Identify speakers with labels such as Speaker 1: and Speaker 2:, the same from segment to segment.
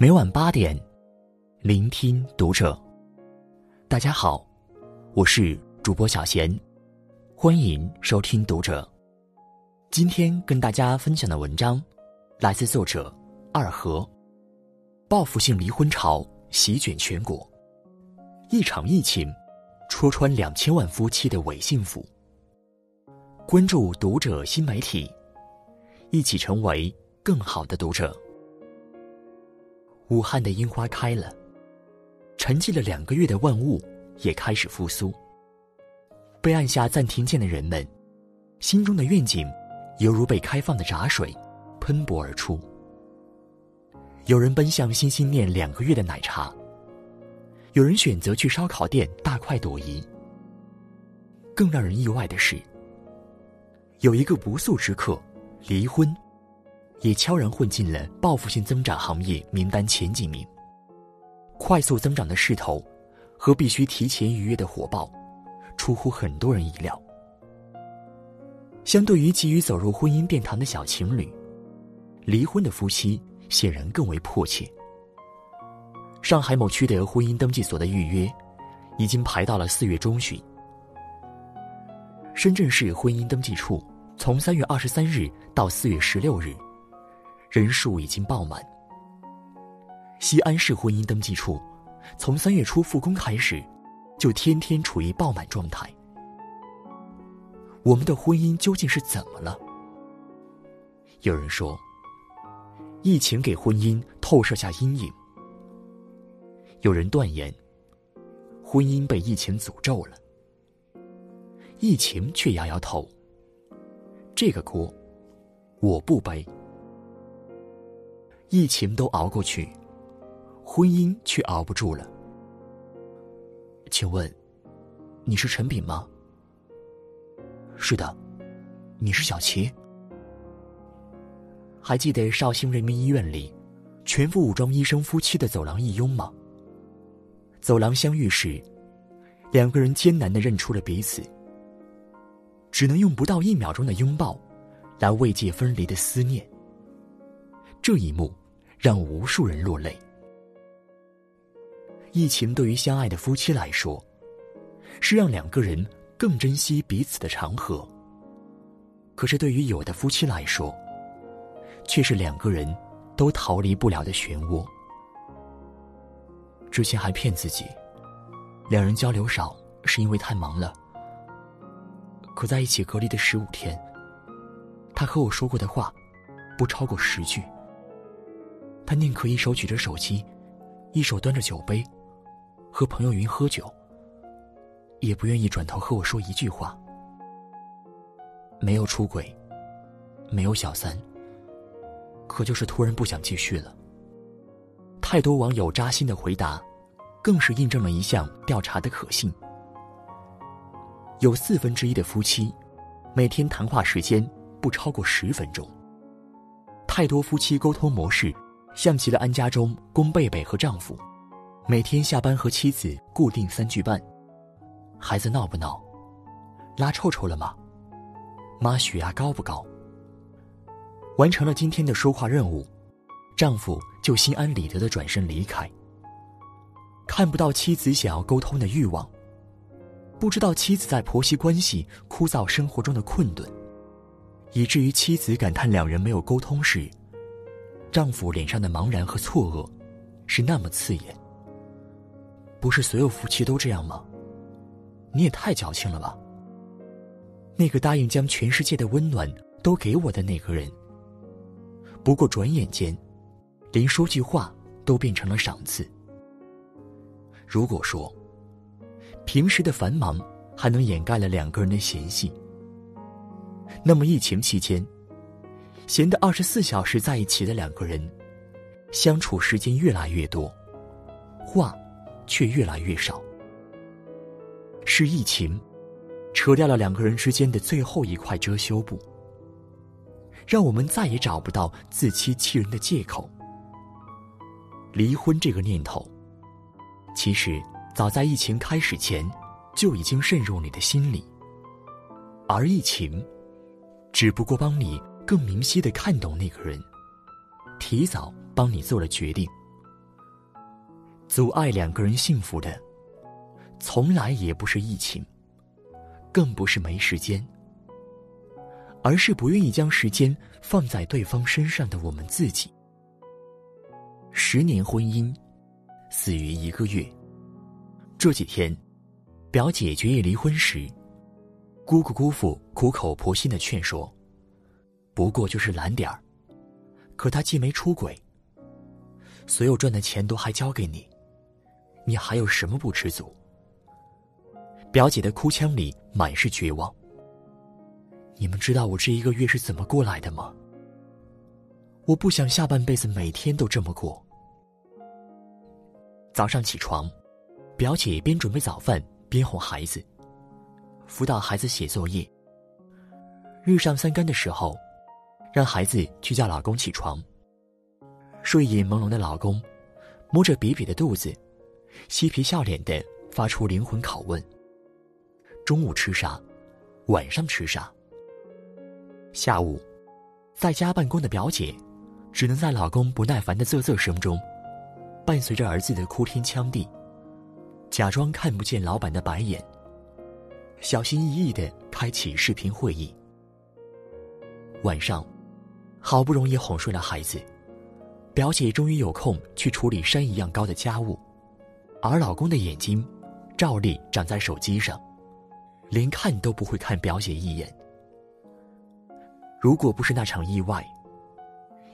Speaker 1: 每晚八点，聆听读者。大家好，我是主播小贤，欢迎收听读者。今天跟大家分享的文章来自作者二和。报复性离婚潮席卷全国，一场疫情戳穿两千万夫妻的伪幸福。关注读者新媒体，一起成为更好的读者。武汉的樱花开了，沉寂了两个月的万物也开始复苏。被按下暂停键的人们，心中的愿景犹如被开放的闸水，喷薄而出。有人奔向心心念两个月的奶茶，有人选择去烧烤店大快朵颐。更让人意外的是，有一个不速之客——离婚。也悄然混进了报复性增长行业名单前几名。快速增长的势头，和必须提前预约的火爆，出乎很多人意料。相对于急于走入婚姻殿堂的小情侣，离婚的夫妻显然更为迫切。上海某区的婚姻登记所的预约，已经排到了四月中旬。深圳市婚姻登记处从三月二十三日到四月十六日。人数已经爆满。西安市婚姻登记处，从三月初复工开始，就天天处于爆满状态。我们的婚姻究竟是怎么了？有人说，疫情给婚姻透射下阴影；有人断言，婚姻被疫情诅咒了。疫情却摇摇头，这个锅，我不背。疫情都熬过去，婚姻却熬不住了。请问，你是陈炳吗？是的，你是小齐。还记得绍兴人民医院里，全副武装医生夫妻的走廊一拥吗？走廊相遇时，两个人艰难的认出了彼此，只能用不到一秒钟的拥抱，来慰藉分离的思念。这一幕让无数人落泪。疫情对于相爱的夫妻来说，是让两个人更珍惜彼此的长河；可是对于有的夫妻来说，却是两个人都逃离不了的漩涡。之前还骗自己，两人交流少是因为太忙了。可在一起隔离的十五天，他和我说过的话，不超过十句。他宁可一手举着手机，一手端着酒杯，和朋友云喝酒，也不愿意转头和我说一句话。没有出轨，没有小三，可就是突然不想继续了。太多网友扎心的回答，更是印证了一项调查的可信：有四分之一的夫妻，每天谈话时间不超过十分钟。太多夫妻沟通模式。像极了安家中宫贝贝和丈夫，每天下班和妻子固定三句半：“孩子闹不闹？拉臭臭了吗？妈血压高不高？”完成了今天的说话任务，丈夫就心安理得的转身离开。看不到妻子想要沟通的欲望，不知道妻子在婆媳关系枯燥生活中的困顿，以至于妻子感叹两人没有沟通时。丈夫脸上的茫然和错愕，是那么刺眼。不是所有夫妻都这样吗？你也太矫情了吧！那个答应将全世界的温暖都给我的那个人，不过转眼间，连说句话都变成了赏赐。如果说，平时的繁忙还能掩盖了两个人的嫌隙，那么疫情期间。闲的二十四小时在一起的两个人，相处时间越来越多，话却越来越少。是疫情，扯掉了两个人之间的最后一块遮羞布，让我们再也找不到自欺欺人的借口。离婚这个念头，其实早在疫情开始前就已经渗入你的心里，而疫情，只不过帮你。更明晰的看懂那个人，提早帮你做了决定。阻碍两个人幸福的，从来也不是疫情，更不是没时间，而是不愿意将时间放在对方身上的我们自己。十年婚姻，死于一个月。这几天，表姐决意离婚时，姑姑姑父苦口婆心的劝说，不过就是懒点儿，可他既没出轨，所有赚的钱都还交给你。你还有什么不知足？表姐的哭腔里满是绝望。你们知道我这一个月是怎么过来的吗？我不想下半辈子每天都这么过。早上起床，表姐边准备早饭边哄孩子，辅导孩子写作业。日上三竿的时候，让孩子去叫老公起床。睡眼朦胧的老公，摸着瘪瘪的肚子。嬉皮笑脸的发出灵魂拷问：“中午吃啥？晚上吃啥？”下午，在家办公的表姐，只能在老公不耐烦的啧啧声中，伴随着儿子的哭天抢地，假装看不见老板的白眼，小心翼翼的开启视频会议。晚上，好不容易哄睡了孩子，表姐终于有空去处理山一样高的家务。而老公的眼睛，照例长在手机上，连看都不会看表姐一眼。如果不是那场意外，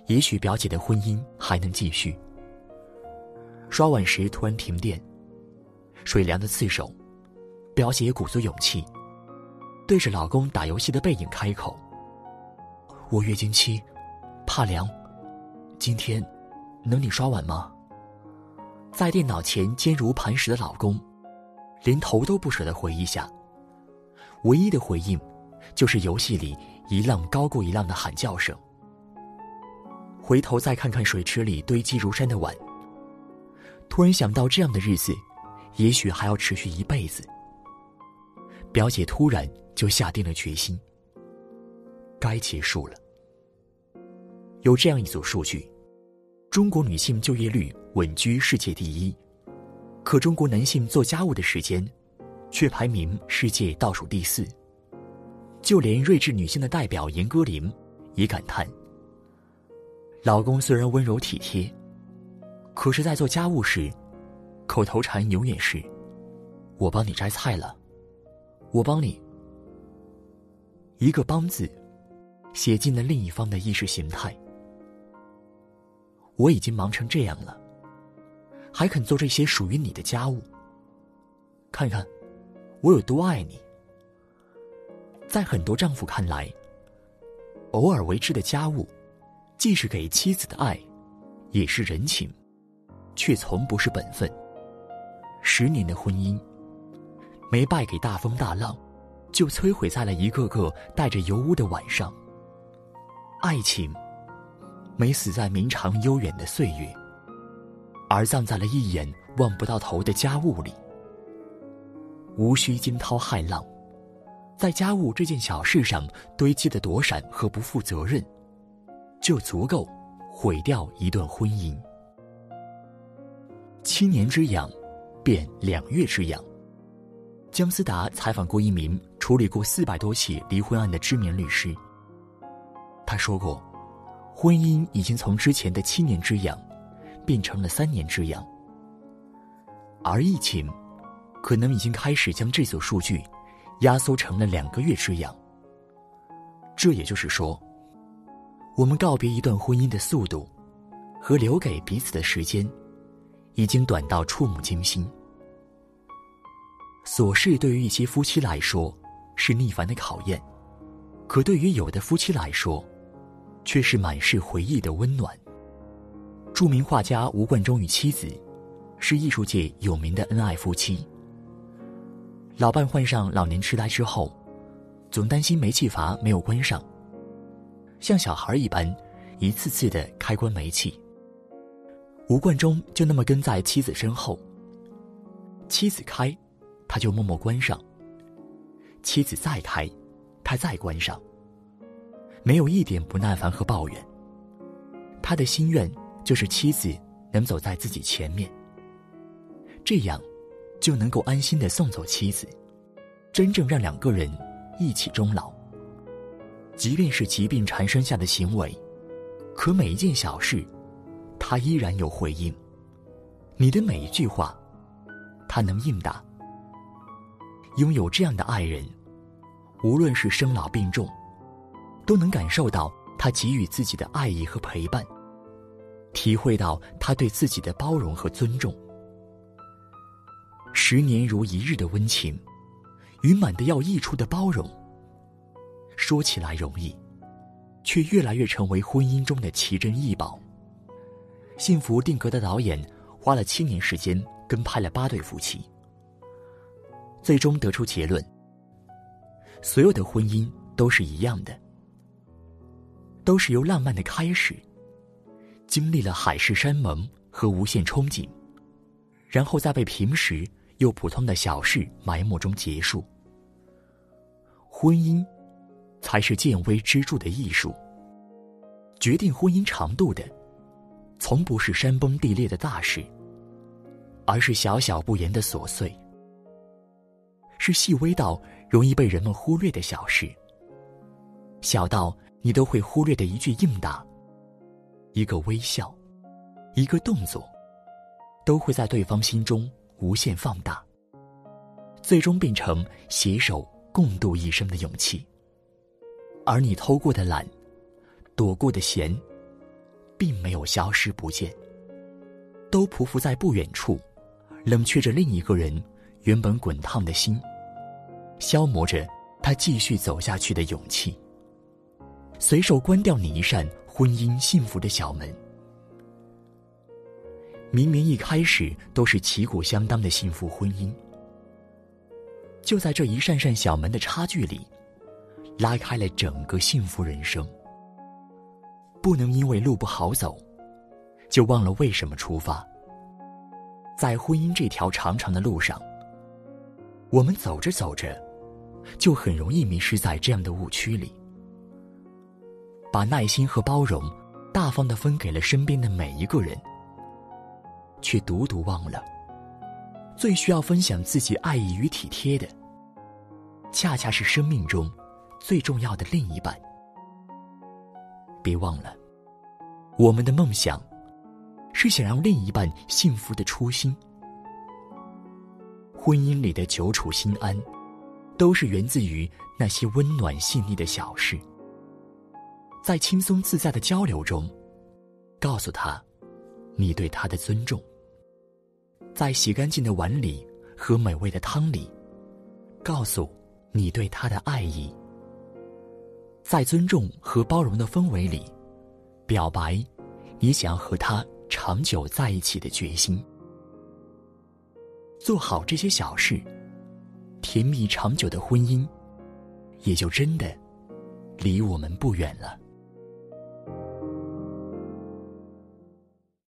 Speaker 1: 也许表姐的婚姻还能继续。刷碗时突然停电，水凉的刺手，表姐鼓足勇气，对着老公打游戏的背影开口：“我月经期，怕凉，今天能你刷碗吗？”在电脑前坚如磐石的老公，连头都不舍得回一下。唯一的回应，就是游戏里一浪高过一浪的喊叫声。回头再看看水池里堆积如山的碗，突然想到这样的日子，也许还要持续一辈子。表姐突然就下定了决心，该结束了。有这样一组数据。中国女性就业率稳居世界第一，可中国男性做家务的时间，却排名世界倒数第四。就连睿智女性的代表严歌苓，也感叹：老公虽然温柔体贴，可是，在做家务时，口头禅永远是“我帮你摘菜了，我帮你”。一个“帮”字，写进了另一方的意识形态。我已经忙成这样了，还肯做这些属于你的家务。看看，我有多爱你。在很多丈夫看来，偶尔为之的家务，既是给妻子的爱，也是人情，却从不是本分。十年的婚姻，没败给大风大浪，就摧毁在了一个个带着油污的晚上。爱情。没死在绵长悠远的岁月，而葬在了一眼望不到头的家务里。无需惊涛骇浪，在家务这件小事上堆积的躲闪和不负责任，就足够毁掉一段婚姻。七年之痒，变两月之痒。姜思达采访过一名处理过四百多起离婚案的知名律师，他说过。婚姻已经从之前的七年之痒，变成了三年之痒，而疫情，可能已经开始将这组数据，压缩成了两个月之痒。这也就是说，我们告别一段婚姻的速度，和留给彼此的时间，已经短到触目惊心。琐事对于一些夫妻来说，是逆反的考验，可对于有的夫妻来说，却是满是回忆的温暖。著名画家吴冠中与妻子，是艺术界有名的恩爱夫妻。老伴患上老年痴呆之后，总担心煤气阀没有关上，像小孩一般，一次次的开关煤气。吴冠中就那么跟在妻子身后，妻子开，他就默默关上；妻子再开，他再关上。没有一点不耐烦和抱怨。他的心愿就是妻子能走在自己前面。这样就能够安心的送走妻子，真正让两个人一起终老。即便是疾病缠身下的行为，可每一件小事，他依然有回应。你的每一句话，他能应答。拥有这样的爱人，无论是生老病重，都能感受到他给予自己的爱意和陪伴，体会到他对自己的包容和尊重。十年如一日的温情，与满的要溢出的包容。说起来容易，却越来越成为婚姻中的奇珍异宝。幸福定格的导演花了七年时间跟拍了八对夫妻，最终得出结论：所有的婚姻都是一样的，都是由浪漫的开始，经历了海誓山盟和无限憧憬，然后再被平时又普通的小事埋没中结束。婚姻。才是见微知著的艺术。决定婚姻长度的，从不是山崩地裂的大事，而是小小不言的琐碎，是细微到容易被人们忽略的小事。小到你都会忽略的一句应答，一个微笑，一个动作，都会在对方心中无限放大，最终变成携手共度一生的勇气。而你偷过的懒，躲过的闲，并没有消失不见，都匍匐在不远处，冷却着另一个人原本滚烫的心，消磨着他继续走下去的勇气。随手关掉你一扇婚姻幸福的小门。明明一开始都是旗鼓相当的幸福婚姻，就在这一扇扇小门的差距里。拉开了整个幸福人生。不能因为路不好走，就忘了为什么出发。在婚姻这条长长的路上，我们走着走着，就很容易迷失在这样的误区里，把耐心和包容大方的分给了身边的每一个人，却独独忘了，最需要分享自己爱意与体贴的，恰恰是生命中。最重要的另一半，别忘了，我们的梦想是想让另一半幸福的初心。婚姻里的久处心安，都是源自于那些温暖细腻的小事。在轻松自在的交流中，告诉他你对他的尊重；在洗干净的碗里和美味的汤里，告诉你对他的爱意。在尊重和包容的氛围里，表白你想要和他长久在一起的决心。做好这些小事，甜蜜长久的婚姻也就真的离我们不远了。